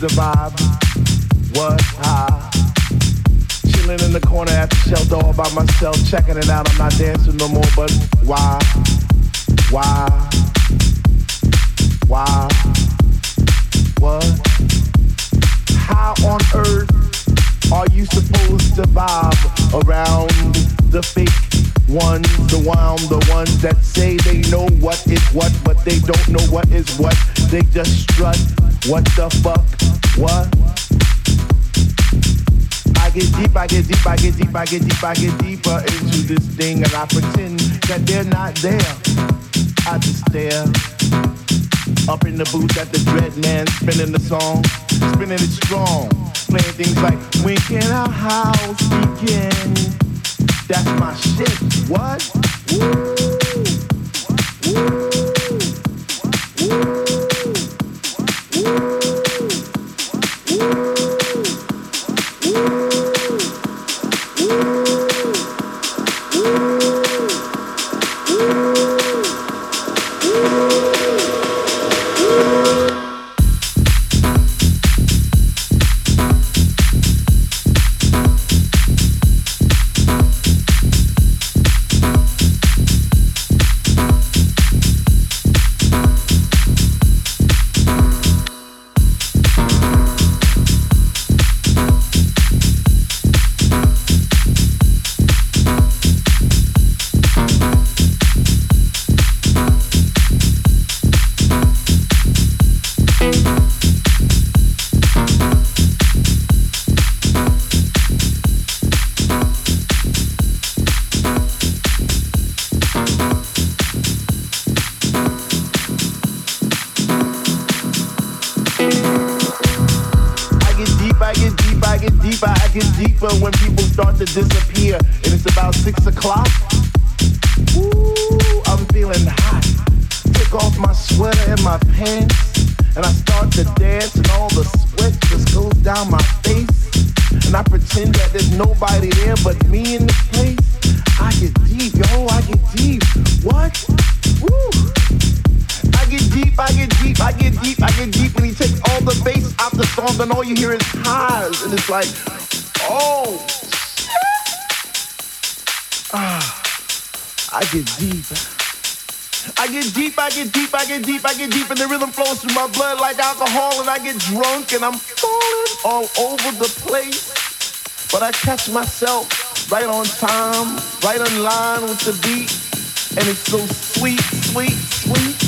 the vibe. What high? Chilling in the corner at the shelter all by myself, checking it out. Get deep, I get deeper into this thing, and I pretend that they're not there. I just stare up in the booth at the dread man spinning the song, and the rhythm flows through my blood like alcohol and I get drunk and I'm falling all over the place. But I catch myself right on time, right on line with the beat. And it's so sweet, sweet, sweet.